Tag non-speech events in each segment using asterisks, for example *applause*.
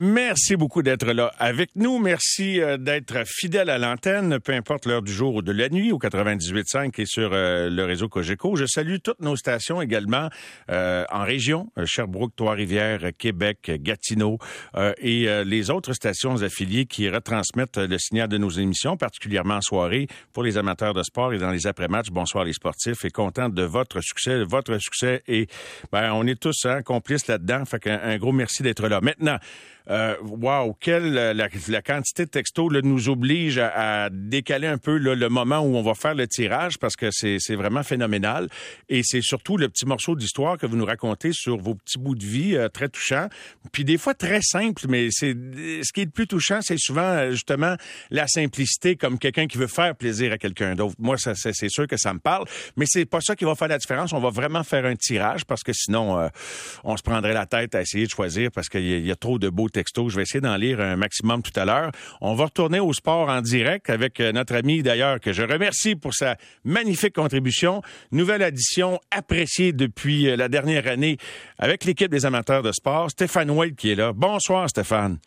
Merci beaucoup d'être là avec nous. Merci euh, d'être fidèle à l'antenne, peu importe l'heure du jour ou de la nuit, au 98.5 et sur euh, le réseau Cogeco. Je salue toutes nos stations également euh, en région, Sherbrooke, Trois-Rivières, Québec, Gatineau et les autres stations affiliées qui retransmettent le signal de nos émissions, particulièrement en soirée pour les amateurs de sport et dans les après-matchs. Bonsoir les sportifs et content de votre succès, votre succès et ben, on est tous hein, complices là-dedans. Fait qu'un un gros merci d'être là. Maintenant, euh, wow, quelle la, la, quantité de textos là, nous oblige à, décaler un peu le moment où on va faire le tirage parce que c'est vraiment phénoménal. Et c'est surtout le petit morceau d'histoire que vous nous racontez sur vos petits bouts de vie euh, très touchants. Puis des fois très simples, mais c'est ce qui est le plus touchant, c'est souvent euh, justement la simplicité comme quelqu'un qui veut faire plaisir à quelqu'un d'autre. Moi, c'est sûr que ça me parle, mais c'est pas ça qui va faire la différence. On va vraiment faire un tirage parce que sinon, euh, on se prendrait la tête à essayer de choisir parce qu'il y, y, a trop de beaux je vais essayer d'en lire un maximum tout à l'heure. On va retourner au sport en direct avec euh, notre ami d'ailleurs que je remercie pour sa magnifique contribution. Nouvelle addition appréciée depuis euh, la dernière année avec l'équipe des amateurs de sport, Stéphane White qui est là. Bonsoir Stéphane.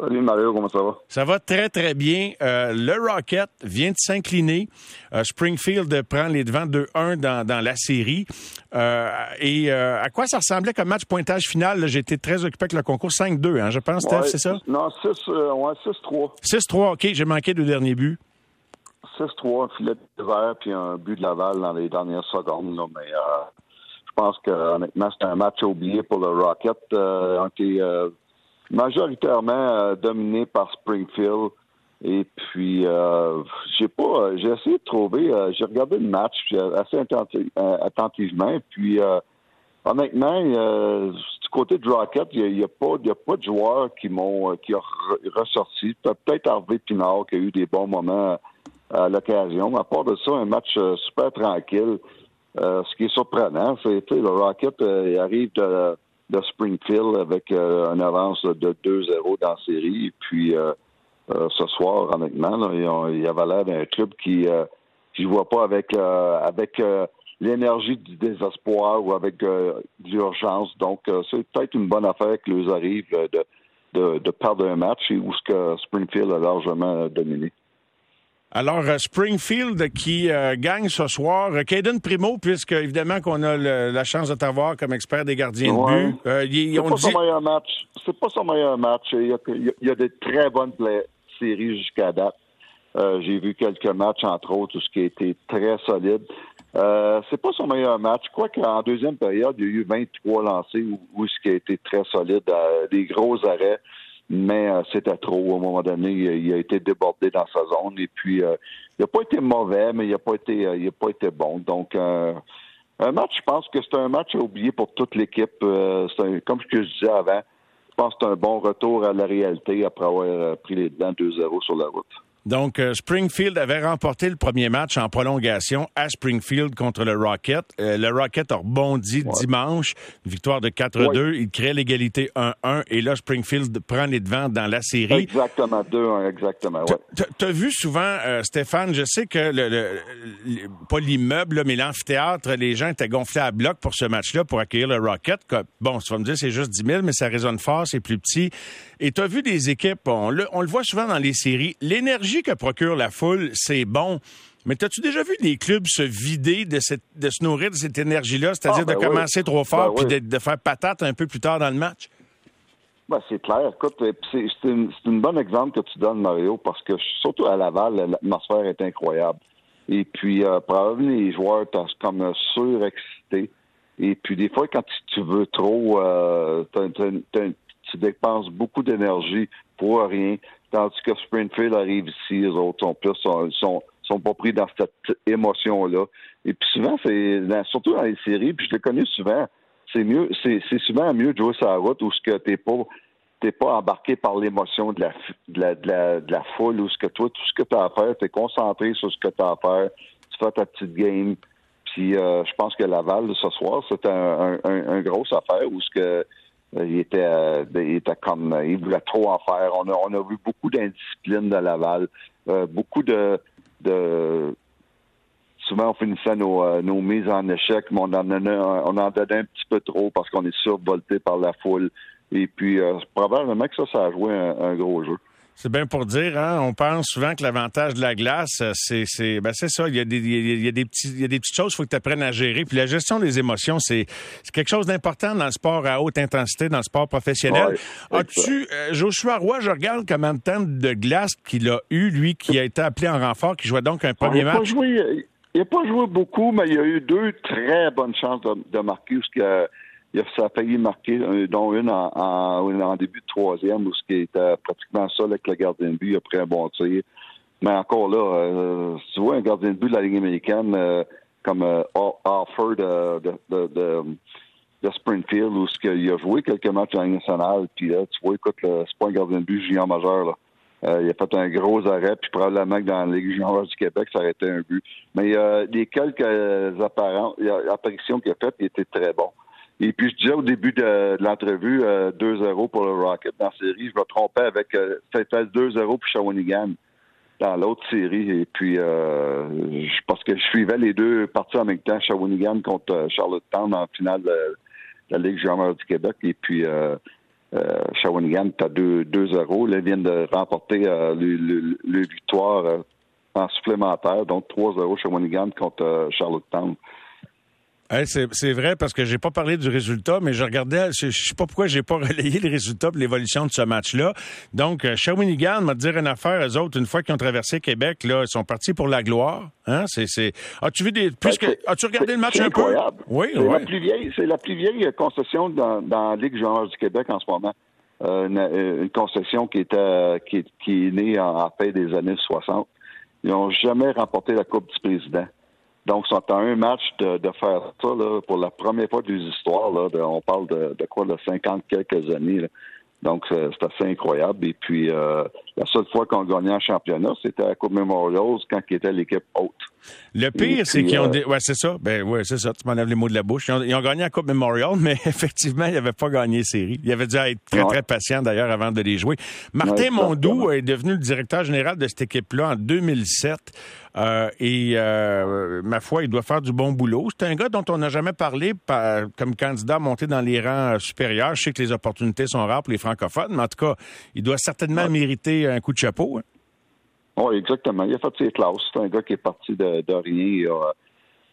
Salut Mario, comment ça va? Ça va très, très bien. Euh, le Rocket vient de s'incliner. Euh, Springfield prend les devants 2-1 dans, dans, la série. Euh, et à quoi ça ressemblait comme match pointage final? J'étais très occupé avec le concours 5-2, hein, je pense, Steph, c'est ça? Non, 6-3. 6-3, OK. J'ai manqué le dernier but. 6-3, un filet de verre, puis un but de Laval dans les dernières secondes. mais je pense que honnêtement, c'était un match oublié pour le Rocket. Euh, majoritairement euh, dominé par Springfield. Et puis, euh, j'ai pas, j'ai essayé de trouver, euh, j'ai regardé le match assez attentivement. Et puis, honnêtement, du côté de Rocket, il n'y a, pas, a pas de joueurs qui m'ont, qui ont ressorti. Peut-être Harvey Pinard qui a eu des bons moments à l'occasion. À part de ça, un match super tranquille. ce qui est surprenant, c'est que le Rocket arrive de de Springfield avec euh, une avance de 2-0 dans la série. Et puis euh, euh, ce soir, honnêtement, il y avait l'air d'un club qui ne voit pas avec avec l'énergie du désespoir ou avec l'urgence. Donc, c'est peut-être une bonne affaire que nous arrive de, de, de, perdre un match et où ce que Springfield a largement dominé. Alors, euh, Springfield qui euh, gagne ce soir. Caden euh, Primo, puisque évidemment qu'on a la chance de t'avoir comme expert des gardiens de but. c'est pas son meilleur match. C'est pas son meilleur match. Il y a, il y a de très bonnes séries jusqu'à date. J'ai vu quelques matchs, entre autres, tout ce qui a été très solide. c'est pas son meilleur match. Quoi qu'en deuxième période, il y a eu 23 lancés où, où ce qui a été très solide, des gros arrêts mais euh, c'était trop. À un moment donné, il a été débordé dans sa zone. Et puis, euh, il n'a pas été mauvais, mais il n'a pas été, euh, il a pas été bon. Donc, un match, je pense que c'est un match à oublier pour toute l'équipe. comme ce que je disais avant, je pense que c'est un bon retour à la réalité après avoir pris les dents 2-0 sur la route. Donc, euh, Springfield avait remporté le premier match en prolongation à Springfield contre le Rocket. Euh, le Rocket a rebondi dimanche, une victoire de 4-2. Il crée l'égalité 1-1 et là, Springfield prend les devants dans la série. Exactement, 2-1, exactement. Tu as vu souvent, euh, Stéphane, je sais que, le, pas l'immeuble, mais l'amphithéâtre, les gens étaient gonflés à bloc pour ce match-là, pour accueillir le Rocket. Bon, tu vas me dire, c'est juste 10 000, mais ça résonne fort, c'est plus petit. Et tu as vu des équipes, on le, on le voit souvent dans les séries, l'énergie que procure la foule, c'est bon. Mais as-tu déjà vu des clubs se vider de, cette, de se nourrir de cette énergie-là, c'est-à-dire ah, de ben commencer trop fort ben puis de, faire patate un peu plus tard dans le match? Ben, c'est clair. Écoute, c'est une, une bon exemple que tu donnes, Mario, parce que surtout à Laval, l'atmosphère est incroyable. Et puis, euh, probablement, les joueurs sont comme surexcités. Et puis, des fois, quand tu, veux trop, euh, tu dépenses beaucoup d'énergie pour rien. Tandis que Springfield arrive ici, les autres sont plus sont, sont, pas pris dans cette émotion-là. Et puis souvent, c'est surtout dans les séries, puis je l'ai connu souvent, c'est mieux, c'est, souvent mieux de jouer sur route où ce que t'es pas embarqué par l'émotion de la, foule ou ce que toi, tout ce que tu as à faire, tu es concentré sur ce que tu as à faire, tu fais ta petite game. Puis euh, je pense que Laval, ce soir, c'était un, un, un, gros affaire où ce que il était, euh, il était comme, il voulait trop en faire. On a, on a vu beaucoup d'indiscipline de Laval, euh, beaucoup de, de, souvent on finissait nos, nos mises en échec, mais on en, donnait, on en donnait un petit peu trop parce qu'on est survolté par la foule. Et puis, probablement que ça, ça a joué un gros jeu. C'est bien pour dire, hein? On pense souvent que l'avantage de la glace, euh, c'est, c'est, ben c'est ça. Il y a des, il y a des petits, il y a des petites choses qu'il faut que tu apprennes à gérer. Puis la gestion des émotions, c'est, c'est quelque chose d'important dans le sport à haute intensité, dans le sport professionnel. As-tu, euh, Joshua Roy, je regarde combien de temps de glace qu'il a eu, lui, qui a été appelé en renfort, qui jouait donc un premier match? il n'a pas joué beaucoup, mais il a eu deux très bonnes chances de, de marquer. Parce que, ça a failli marquer, dont une en, en, début de troisième, où ce qui était pratiquement seul avec le gardien de but, il a pris un bon tir. Mais encore là, euh, tu vois un gardien de but de la Ligue américaine euh, comme euh, Offer de, de, de, de, Springfield, où ce qu'il a joué quelques matchs en Ligue nationale, puis là, tu vois, écoute, c'est pas un gardien de but junior majeur, là. Euh, il a fait un gros arrêt, puis probablement que dans la Ligue junior du Québec, ça aurait été un but. Mais euh, les quelques apparitions qu'il a faites, il était très bon. Et puis, je disais au début de, l'entrevue, 2-0 euh, pour le Rocket dans la série. Je me trompais avec euh, c'était 2-0 pour Shawinigan dans l'autre série. Et puis, euh, parce que je suivais les deux parties en même temps, Shawinigan contre euh, Charlottetown en finale de, la Ligue junior du Québec. Et puis, euh, Shawinigan est à 2-0. Là, viennent de remporter le, victoire en supplémentaire, donc 3-0 Shawinigan contre Charlottetown c'est vrai parce que j'ai pas parlé du résultat, mais je regardais, je, sais pas pourquoi j'ai pas *laughs* relayé le résultat l'évolution de ce match-là. Donc, euh, Shawinigan m'a dit une affaire, eux autres, une fois qu'ils ont traversé Québec, là, ils sont partis pour la gloire. Hein? C'est, c'est... As-tu vu des. Puisque... As-tu regardé le match un incroyable. peu? Oui, c'est La plus vieille, c'est la plus vieille concession dans, dans la Ligue junior du Québec en ce moment. Euh, une, concession qui était qui, qui est née en, en fin des années 60. Ils n'ont jamais remporté la Coupe du Président. Donc, c'est un match de, faire ça là, pour la première fois de l'histoire. Là, on parle de, de, quoi, de 50 quelques années. Là. Donc, c'est assez incroyable. Et puis, euh, la seule fois qu'on gagnait un championnat, c'était à Coupe Memorials quand ils étaient l'équipe haute. Le pire, c'est qu'ils ont... Euh, ouais, c'est ça. Ben, ouais, c'est ça. Tu m'enlèves les mots de la bouche. Ils ont, gagné la Coupe Memorial, *laughs* mais effectivement, ils n'avaient pas gagné série. Ils avaient dû être très, très patients, d'ailleurs, avant de les jouer. Martin Mondou est devenu le directeur général de cette équipe-là en 2007. Euh, et euh, ma foi, il doit faire du bon boulot. C'est un gars dont on n'a jamais parlé comme candidat monté dans les rangs supérieurs. Je sais que les opportunités sont rares pour les francophones, mais en tout cas, il doit certainement mériter un coup de chapeau. Hein. Oui, exactement. Il a fait ses classes. C'est un gars qui est parti de, de rien.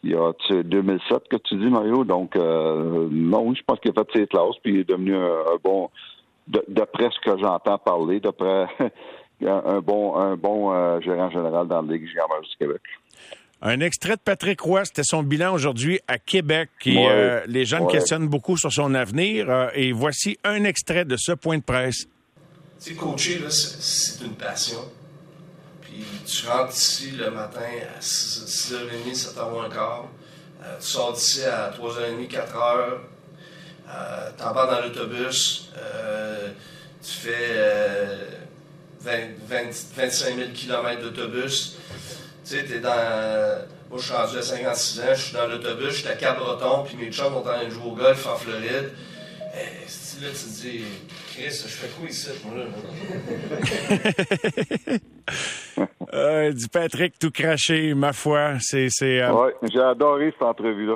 Il y a, 2007 que tu dis, Mario. Donc, euh, non, je pense qu'il a fait ses classes, puis il est devenu un, bon, d'après ce que j'entends parler, d'après *laughs* un bon, un bon euh, gérant général dans la Ligue junior du Québec. Un extrait de Patrick Roy, c'était son bilan aujourd'hui à Québec. Et, euh, les jeunes questionnent beaucoup sur son avenir. et voici un extrait de ce point de presse. Tu sais, coacher, c'est une passion tu rentres ici le matin à 6, h 30 7h moins quart. Euh, tu sors d'ici à 3h30, 4h. Euh, tu embarques dans l'autobus. Euh, tu fais 25 000 km d'autobus. Tu sais, t'es dans. Moi, je suis rendu à 56 ans, je suis dans l'autobus, je suis à Cabreton, puis mes chums sont en train de jouer au golf en Floride. Et, là, tu te dis, Chris, je fais quoi ici, moi, là? *laughs* Euh, du Patrick tout craché, ma foi. C'est, c'est, euh, Ouais, j'ai adoré cette entrevue-là.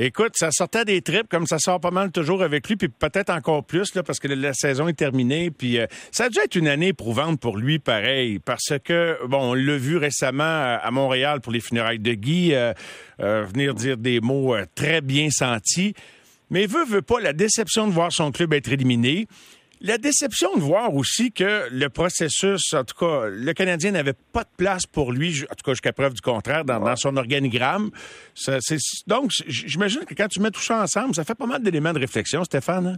Écoute, ça sortait des tripes, comme ça sort pas mal toujours avec lui, puis peut-être encore plus, là, parce que la saison est terminée. Puis euh, ça a dû être une année éprouvante pour lui, pareil, parce que, bon, on l'a vu récemment à Montréal pour les funérailles de Guy, venir dire des mots très bien sentis. Mais veut, veut pas, la déception de voir son club être éliminé, la déception de voir aussi que le processus, en tout cas, le Canadien n'avait pas de place pour lui, en tout cas jusqu'à preuve du contraire, dans, son organigramme. donc, j'imagine que quand tu mets tout ça ensemble, ça fait pas mal d'éléments de réflexion, Stéphane. Hein?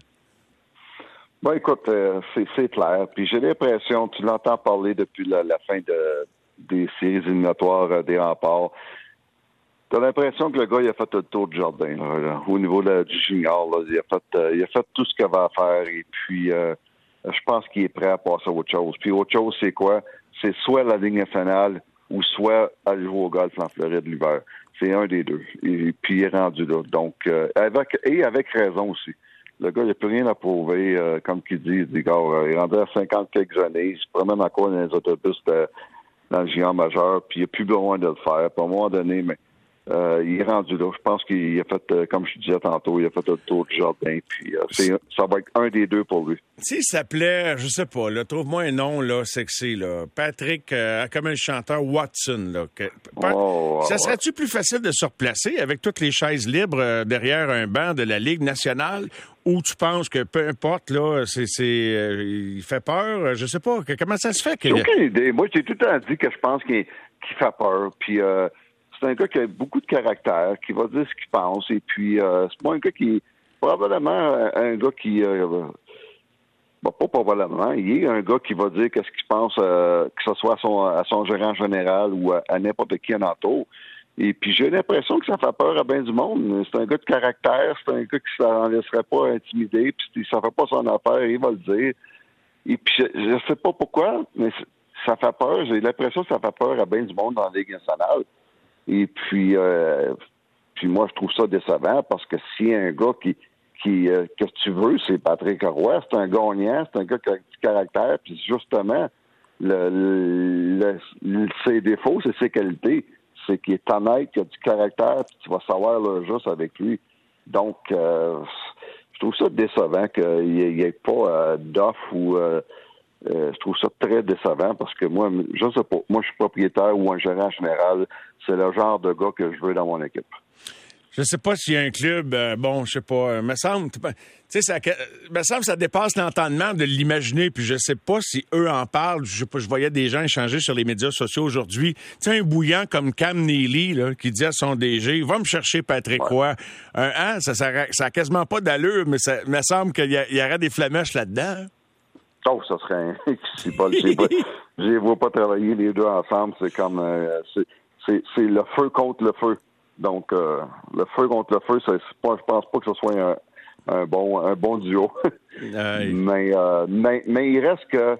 Bon, écoute, euh, c'est clair. Puis j'ai l'impression, tu l'entends parler depuis la, fin de, des séries éliminatoires euh, des remparts. T'as l'impression que le gars, il a fait le tour du jardin, au niveau du junior. il, a fait, euh, il a fait tout ce qu'il avait à faire et puis euh, je pense qu'il est prêt à passer à autre chose. Puis autre chose, c'est quoi? C'est soit la ligne nationale ou soit aller jouer au golf en Floride l'hiver. C'est un des deux. Et, puis il est rendu là. Donc, euh, avec, et avec raison aussi. Le gars, il n'a plus rien à prouver, comme qu'il dit. Il dit, gars, il est rendu à 50 quelques années. Il se promène encore dans les autobus dans le géant majeur, puis il n'a plus besoin de le faire. Puis à un moment donné, mais euh, il est rendu là. Je pense qu'il a fait, euh, comme je disais tantôt, il a fait le tour du jardin. Puis euh, ça va être un des deux pour lui. S'il s'appelait, je sais pas, trouve-moi un nom là, sexy, là. Patrick, comme un chanteur Watson. Là, oh, ça serait-tu plus facile de se replacer avec toutes les chaises libres derrière un banc de la Ligue nationale ou tu penses que peu importe, là, c'est, il fait peur? Je sais pas. Comment ça se fait? Que... aucune idée. Moi, j'ai tout le temps dit que je pense qu'il, fait peur. Puis c'est un gars qui a beaucoup de caractère, qui va dire ce qu'il pense, et puis euh, c'est pas un gars qui probablement un gars qui euh, pas probablement, il est un gars qui va dire qu'est-ce qu'il pense, euh, que ce soit à son, gérant général ou à, n'importe qui en entoure. Et puis j'ai l'impression que ça fait peur à bien du monde. C'est un gars de caractère, c'est un gars qui ne s'en laisserait pas intimider, puis ça fait pas son affaire, il va le dire. Et puis je, ne sais pas pourquoi, mais ça fait peur. J'ai l'impression que ça fait peur à bien du monde dans la Ligue nationale. Et puis, euh, puis moi, je trouve ça décevant parce que si un gars qui, qui euh, que tu veux, c'est Patrick Roy, c'est un gagnant, c'est un gars qui a du caractère, puis justement, le, ses défauts, c'est ses qualités. C'est qu'il est honnête, qu'il a du caractère, puis tu vas savoir le juste avec lui. Donc, euh, je trouve ça décevant qu'il n'y ait, pas d'offre ou je trouve ça très décevant parce que moi, je sais pas, moi je suis propriétaire ou un gérant général c'est le genre de gars que je veux dans mon équipe. Je sais pas s'il y a un club, euh, bon, je sais pas, euh, me semble, tu sais, ça, me semble ça dépasse l'entendement de l'imaginer, puis je sais pas si eux en parlent. Je sais pas, je voyais des gens échanger sur les médias sociaux aujourd'hui. Tu sais, un bouillant comme Cam Neely, là, qui dit à son DG, va me chercher Patrick Roy. Un hein, ça, ça, ça a quasiment pas d'allure, mais ça me semble qu'il y, y, aurait des flamèches là-dedans. Oh, ça serait un... Je les vois pas travailler les deux ensemble, c'est comme... Euh, c'est le feu contre le feu. Donc, euh, le feu contre le feu, pas, je pense pas que ce soit un, bon, un bon duo. *laughs* mais, euh, mais, mais, il reste que,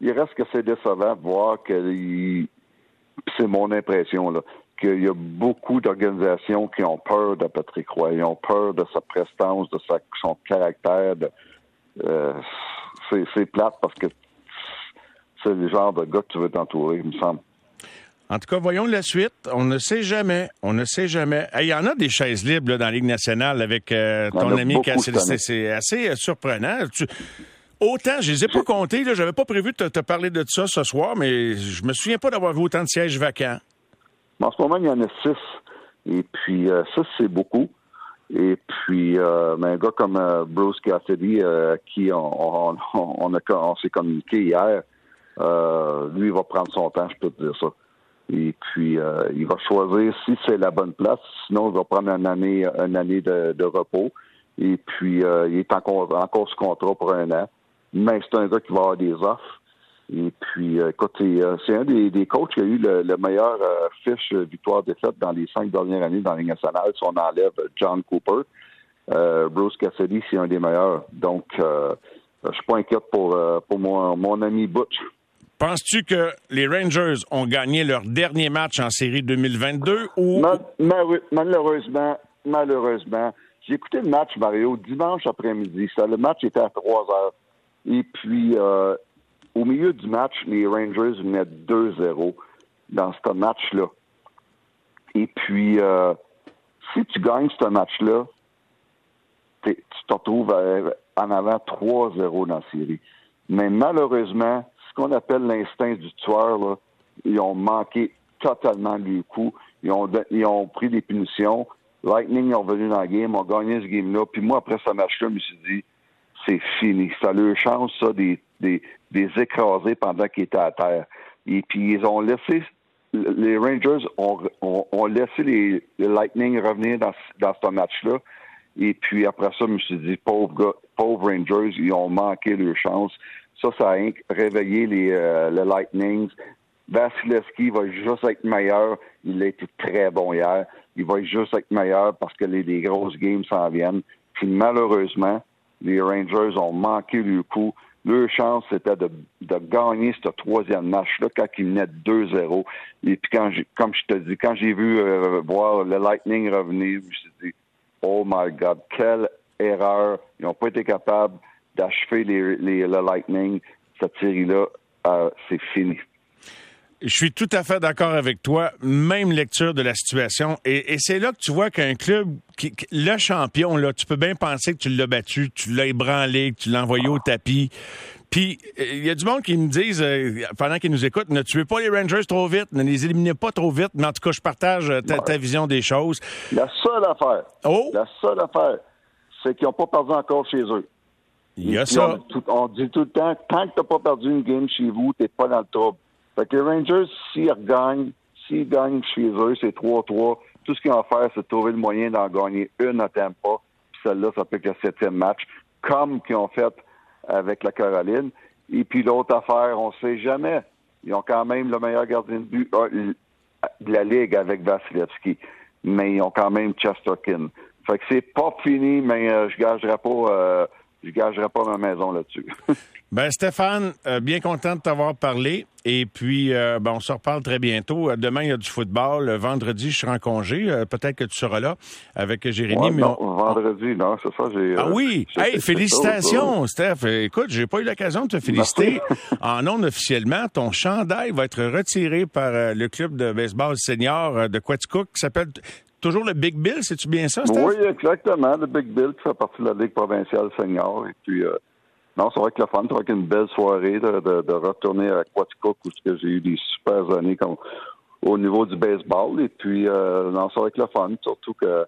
il reste que c'est décevant de voir que c'est mon impression là, qu'il y a beaucoup d'organisations qui ont peur de Patrick Roy, ils ont peur de sa prestance, de sa, son caractère. De, euh, c'est plate parce que c'est le genre de gars que tu veux t'entourer, il me semble. En tout cas, voyons la suite. On ne sait jamais. On ne sait jamais. Il y en a des chaises libres dans la Ligue nationale avec euh, ton ami Cassidy. C'est assez euh, surprenant. Autant, je les ai pas comptés. Je n'avais pas prévu de te, parler de ça ce soir, mais je me souviens pas d'avoir vu autant de sièges vacants. En ce moment, il y en a six. Et puis, euh, ça, c'est beaucoup. Et puis, un gars comme Bruce Cassidy, qui on, on, on, on s'est communiqué hier, lui, il va prendre son temps, je peux te dire ça. Et puis, euh, il va choisir si c'est la bonne place. Sinon, il va prendre une année, une année de, repos. Et puis, euh, il est encore, encore sous contrat pour un an. Mais c'est un gars qui va avoir des offres. Et puis, euh, écoute, c'est un des, des, coachs qui a eu le, meilleur fiche victoire-défaite dans les cinq dernières années dans la Ligue nationale. Si on enlève John Cooper, Bruce Cassidy, c'est un des meilleurs. Donc, je suis pas inquiète pour, pour mon, mon ami Butch. Penses-tu que les Rangers ont gagné leur dernier match en série 2022 ou... malheureusement, malheureusement, j'ai écouté le match, Mario, dimanche après-midi. Le match était à 3 heures. Et puis, euh, au milieu du match, les Rangers venaient 2-0 dans ce match-là. Et puis, euh, si tu gagnes ce match-là, tu te retrouves en avant 3-0 dans la série. Mais malheureusement, qu'on appelle l'instinct du tueur, ils ont manqué totalement du coup. Ils ont, ils ont pris des punitions. Lightning est revenu dans la game, ont gagné ce game-là. Puis moi, après ce match-là, je me suis dit, c'est fini. Ça leur chance, ça, des, des, des écraser pendant qu'ils étaient à terre. Et puis, ils ont laissé, les Rangers ont, ont, laissé les, Lightning revenir dans, dans ce match-là. Et puis, après ça, je me suis dit, pauvre gars, pauvres Rangers, ils ont manqué leur chance. Ça, ça a réveillé les, euh, le Lightning. Vasilevski va juste être meilleur. Il a été très bon hier. Il va juste être meilleur parce que les, grosses games s'en viennent. Puis malheureusement, les Rangers ont manqué le coup. Leur chance, c'était de, de, gagner ce troisième match-là quand ils venaient 2-0. Et puis, quand comme je te dis, quand j'ai vu euh, voir le Lightning revenir, je me suis dit, oh my God, quelle erreur. Ils n'ont pas été capables d'achever les, le Lightning, cette série-là, euh, c'est fini. Je suis tout à fait d'accord avec toi. Même lecture de la situation. Et, c'est là que tu vois qu'un club, qui, le champion, là, tu peux bien penser que tu l'as battu, tu l'as ébranlé, que tu l'as envoyé au tapis. Puis, il y a du monde qui me disent, euh, pendant qu'ils nous écoutent, ne tuez pas les Rangers trop vite, ne les éliminez pas trop vite. Mais en tout cas, je partage euh, ta, vision des choses. La seule affaire, oh. la seule affaire, c'est qu'ils n'ont pas perdu encore chez eux. Il y a ça. On, dit tout le temps, tant que tu n'as pas perdu une game chez vous, tu n'es pas dans le trouble. Fait que les Rangers, s'ils regagnent, s'ils gagnent chez eux, c'est 3-3. Tout ce qu'ils ont à faire, c'est trouver le moyen d'en gagner une à pas. Puis celle-là, ça peut être le septième match, comme qu'ils ont fait avec la Caroline. Et puis l'autre affaire, on ne sait jamais. Ils ont quand même le meilleur gardien de but euh, de la Ligue avec Vasilevski. Mais ils ont quand même Chesterkin. Fait que c'est pas fini, mais euh, je gagerai pas euh, je gagerai pas ma maison là-dessus. *laughs* ben Stéphane, euh, bien content de t'avoir parlé. Et puis, euh, ben, on se reparle très bientôt. Euh, demain, il y a du football. Vendredi, je serai en congé. Peut-être que tu seras là avec Jérémy. mais non, vendredi, non, c'est ça. ah oui! Hey, félicitations, Steph. Écoute, j'ai pas eu l'occasion de te féliciter. *laughs* en non officiellement, ton chandail va être retiré par le club de baseball senior de Quaticook qui s'appelle toujours le Big Bill, c'est-tu bien ça? Oui, exactement. Le Big Bill qui fait partie de la Ligue provinciale senior. Et puis, euh, non, c'est vrai que le fun, c'est qu'une belle soirée de, retourner à Quaticook où j'ai eu des super années au niveau du baseball. Et puis, euh, non, c'est vrai que le fun, surtout que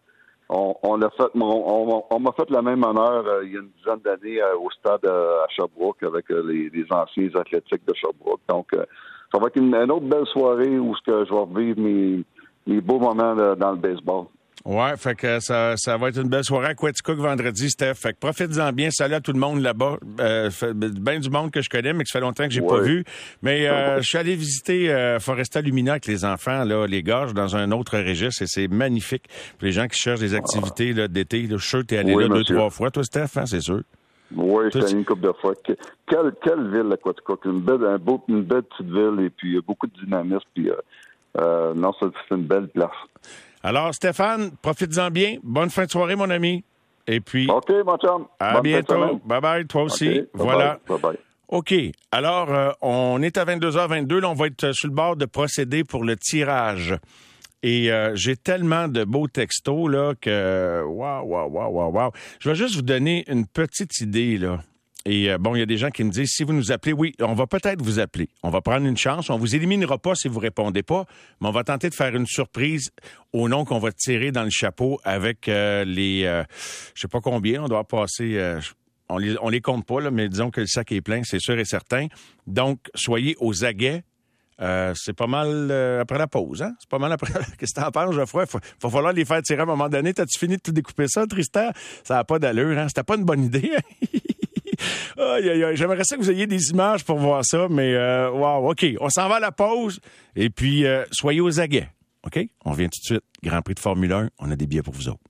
on, fait, on, m'a fait le même honneur euh, il y a une dizaine d'années au stade à Sherbrooke avec les, anciens athlétiques de Sherbrooke. Donc, ça va être une, autre belle soirée où je vais revivre mes les beaux moments dans le baseball. Ouais, fait que ça, ça va être une belle soirée à Quaticook vendredi, Steph. Fait que profite-en bien. Salut à tout le monde là-bas. Euh, ben du monde que je connais, mais que ça fait longtemps que j'ai pas vu. Mais euh, je suis allé visiter euh, Foresta Lumina avec les enfants, là, les gorges, dans un autre registre, et c'est magnifique. Pour les gens qui cherchent des activités là, d'été, je suis sûr que t'es allé là deux, trois fois, toi, Steph, hein, c'est sûr. Oui, j'ai allé une couple de fois. Quelle, quelle ville, la Quaticook? Une belle, un beau, une belle petite ville, et puis beaucoup de dynamisme, puis... Euh, euh, non, c'est une belle place. Alors, Stéphane, profites-en bien. Bonne fin de soirée, mon ami. Et puis. OK, mon chum. À bientôt. Bye bye, toi aussi. voilà. Bye bye. OK. Alors, euh, on est à 22h22. Là, on va être sur le bord de procéder pour le tirage. Et euh, j'ai tellement de beaux textos là que waouh waouh waouh waouh waouh. Je vais juste vous donner une petite idée là. Et euh, bon, il y a des gens qui me disent, si vous nous appelez, oui, on va peut-être vous appeler. On va prendre une chance. On vous éliminera pas si vous répondez pas, mais on va tenter de faire une surprise au nom qu'on va tirer dans le chapeau avec euh, les, euh, je sais pas combien, on doit passer. on les, on les compte pas, là, mais disons que le sac est plein, c'est sûr et certain. Donc, soyez aux aguets. c'est pas mal après la pause, hein? C'est pas mal après. *laughs* Qu'est-ce que t'en penses, Geoffroy? Il va falloir les faire tirer à un moment donné. T'as-tu fini de tout découper ça, Tristan? Ça n'a pas d'allure, hein? C'était pas une bonne idée. Hein? *laughs* J'aimerais ça que vous ayez des images pour voir ça, mais euh, wow, OK. On s'en va à la pause et puis euh, soyez aux aguets. OK? On revient tout de suite. Grand Prix de Formule 1, on a des billets pour vous autres.